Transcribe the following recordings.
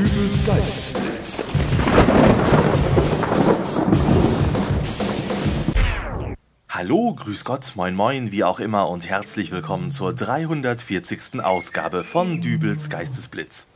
Dübels Geistesblitz. Hallo, grüß Gott, moin moin, wie auch immer und herzlich willkommen zur 340. Ausgabe von Dübels Geistesblitz.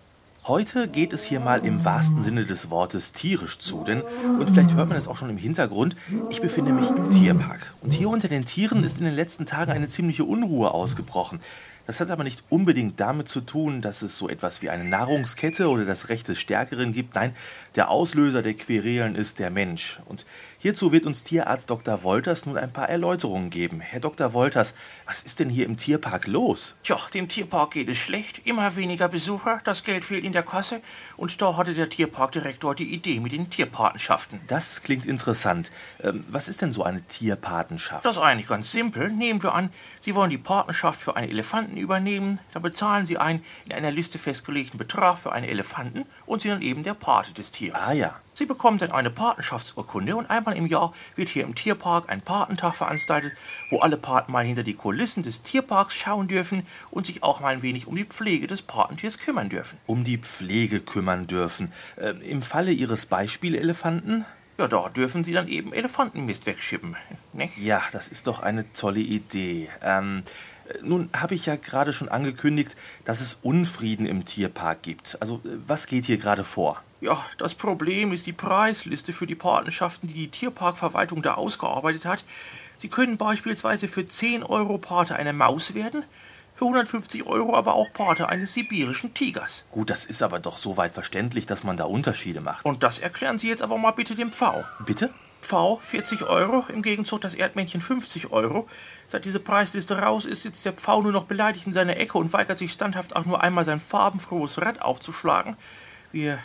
Heute geht es hier mal im wahrsten Sinne des Wortes tierisch zu, denn, und vielleicht hört man es auch schon im Hintergrund, ich befinde mich im Tierpark. Und hier unter den Tieren ist in den letzten Tagen eine ziemliche Unruhe ausgebrochen. Das hat aber nicht unbedingt damit zu tun, dass es so etwas wie eine Nahrungskette oder das Recht des Stärkeren gibt. Nein, der Auslöser der Querelen ist der Mensch. Und hierzu wird uns Tierarzt Dr. Wolters nun ein paar Erläuterungen geben. Herr Dr. Wolters, was ist denn hier im Tierpark los? Tja, dem Tierpark geht es schlecht. Immer weniger Besucher, das Geld fehlt in der Kasse. Und da hatte der Tierparkdirektor die Idee mit den Tierpatenschaften. Das klingt interessant. Ähm, was ist denn so eine Tierpatenschaft? Das ist eigentlich ganz simpel. Nehmen wir an, Sie wollen die Patenschaft für einen Elefanten Elefanten übernehmen, dann bezahlen Sie einen in einer Liste festgelegten Betrag für einen Elefanten und sind dann eben der Pate des Tieres. Ah ja. Sie bekommen dann eine Patenschaftsurkunde und einmal im Jahr wird hier im Tierpark ein Patentag veranstaltet, wo alle Paten mal hinter die Kulissen des Tierparks schauen dürfen und sich auch mal ein wenig um die Pflege des Patentiers kümmern dürfen. Um die Pflege kümmern dürfen. Äh, Im Falle Ihres Beispielelefanten? Ja, da dürfen Sie dann eben Elefantenmist wegschippen. Nicht? Ja, das ist doch eine tolle Idee. Ähm, nun habe ich ja gerade schon angekündigt, dass es Unfrieden im Tierpark gibt. Also was geht hier gerade vor? Ja, das Problem ist die Preisliste für die Patenschaften, die die Tierparkverwaltung da ausgearbeitet hat. Sie können beispielsweise für 10 Euro Pate einer Maus werden, für 150 Euro aber auch Pate eines sibirischen Tigers. Gut, das ist aber doch soweit verständlich, dass man da Unterschiede macht. Und das erklären Sie jetzt aber mal bitte dem V. Bitte? V 40 Euro, im Gegenzug das Erdmännchen 50 Euro. Seit diese Preisliste raus ist, sitzt der Pfau nur noch beleidigt in seiner Ecke und weigert sich standhaft auch nur einmal sein farbenfrohes Rad aufzuschlagen. Wir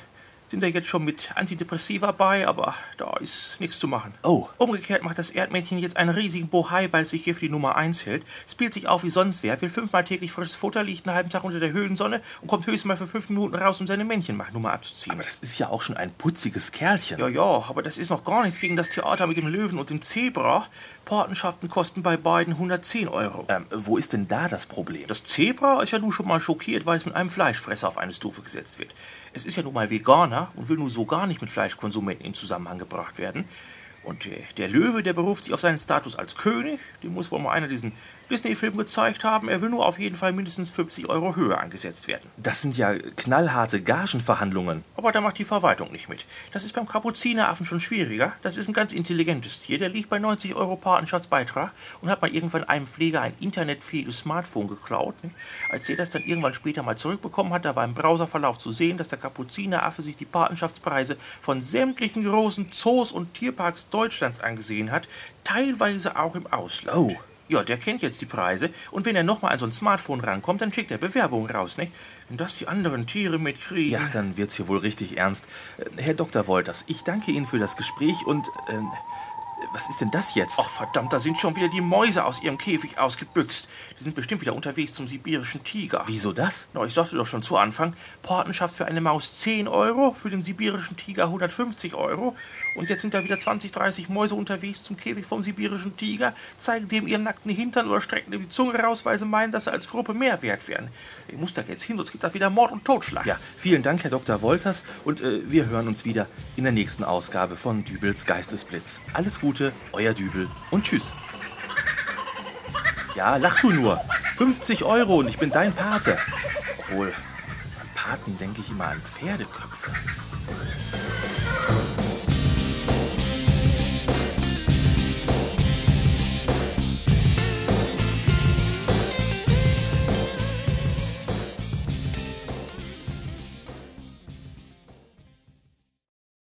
sind da jetzt schon mit Antidepressiva bei, aber da ist nichts zu machen. Oh. Umgekehrt macht das Erdmännchen jetzt einen riesigen Bohai, weil es sich hier für die Nummer 1 hält, spielt sich auf wie sonst wer, will fünfmal täglich frisches Futter, liegt einen halben Tag unter der Höhlensonne und kommt höchstens mal für fünf Minuten raus, um seine Männchenmachnummer abzuziehen. Aber das ist ja auch schon ein putziges Kerlchen. Ja, ja, aber das ist noch gar nichts gegen das Theater mit dem Löwen und dem Zebra. Patenschaften kosten bei beiden 110 Euro. Ähm, wo ist denn da das Problem? Das Zebra ist ja nun schon mal schockiert, weil es mit einem Fleischfresser auf eine Stufe gesetzt wird. Es ist ja nun mal Veganer und will nun so gar nicht mit Fleischkonsumenten in Zusammenhang gebracht werden. Und äh, der Löwe, der beruft sich auf seinen Status als König. Dem muss wohl mal einer diesen Disney-Film gezeigt haben. Er will nur auf jeden Fall mindestens 50 Euro höher angesetzt werden. Das sind ja knallharte Gagenverhandlungen. Aber da macht die Verwaltung nicht mit. Das ist beim Kapuzineraffen schon schwieriger. Das ist ein ganz intelligentes Tier. Der liegt bei 90 Euro Patenschaftsbeitrag und hat mal irgendwann einem Pfleger ein internetfähiges Smartphone geklaut. Als der das dann irgendwann später mal zurückbekommen hat, da war im Browserverlauf zu sehen, dass der Kapuzineraffe sich die Patenschaftspreise von sämtlichen großen Zoos und Tierparks Deutschlands angesehen hat, teilweise auch im Ausland. Oh. Ja, der kennt jetzt die Preise und wenn er nochmal an so ein Smartphone rankommt, dann schickt er Bewerbungen raus, nicht? Wenn das die anderen Tiere mitkriegen. Ja, dann wird's hier wohl richtig ernst. Äh, Herr Dr. Wolters, ich danke Ihnen für das Gespräch und. Äh, was ist denn das jetzt? Ach verdammt, da sind schon wieder die Mäuse aus ihrem Käfig ausgebüxt. Die sind bestimmt wieder unterwegs zum sibirischen Tiger. Wieso das? Na, ich sagte doch schon zu Anfang, Patenschaft für eine Maus 10 Euro, für den sibirischen Tiger 150 Euro. Und jetzt sind da wieder 20, 30 Mäuse unterwegs zum Käfig vom sibirischen Tiger, zeigen dem ihren nackten Hintern oder strecken dem die Zunge raus, weil sie meinen, dass sie als Gruppe mehr wert wären. Ich muss da jetzt hin, sonst gibt da wieder Mord und Totschlag. Ja, vielen Dank, Herr Dr. Wolters, und äh, wir hören uns wieder in der nächsten Ausgabe von Dübels Geistesblitz. Alles Gute, euer Dübel und tschüss. Ja, lach du nur. 50 Euro und ich bin dein Pate. Obwohl, an Paten denke ich immer an Pferdeköpfe.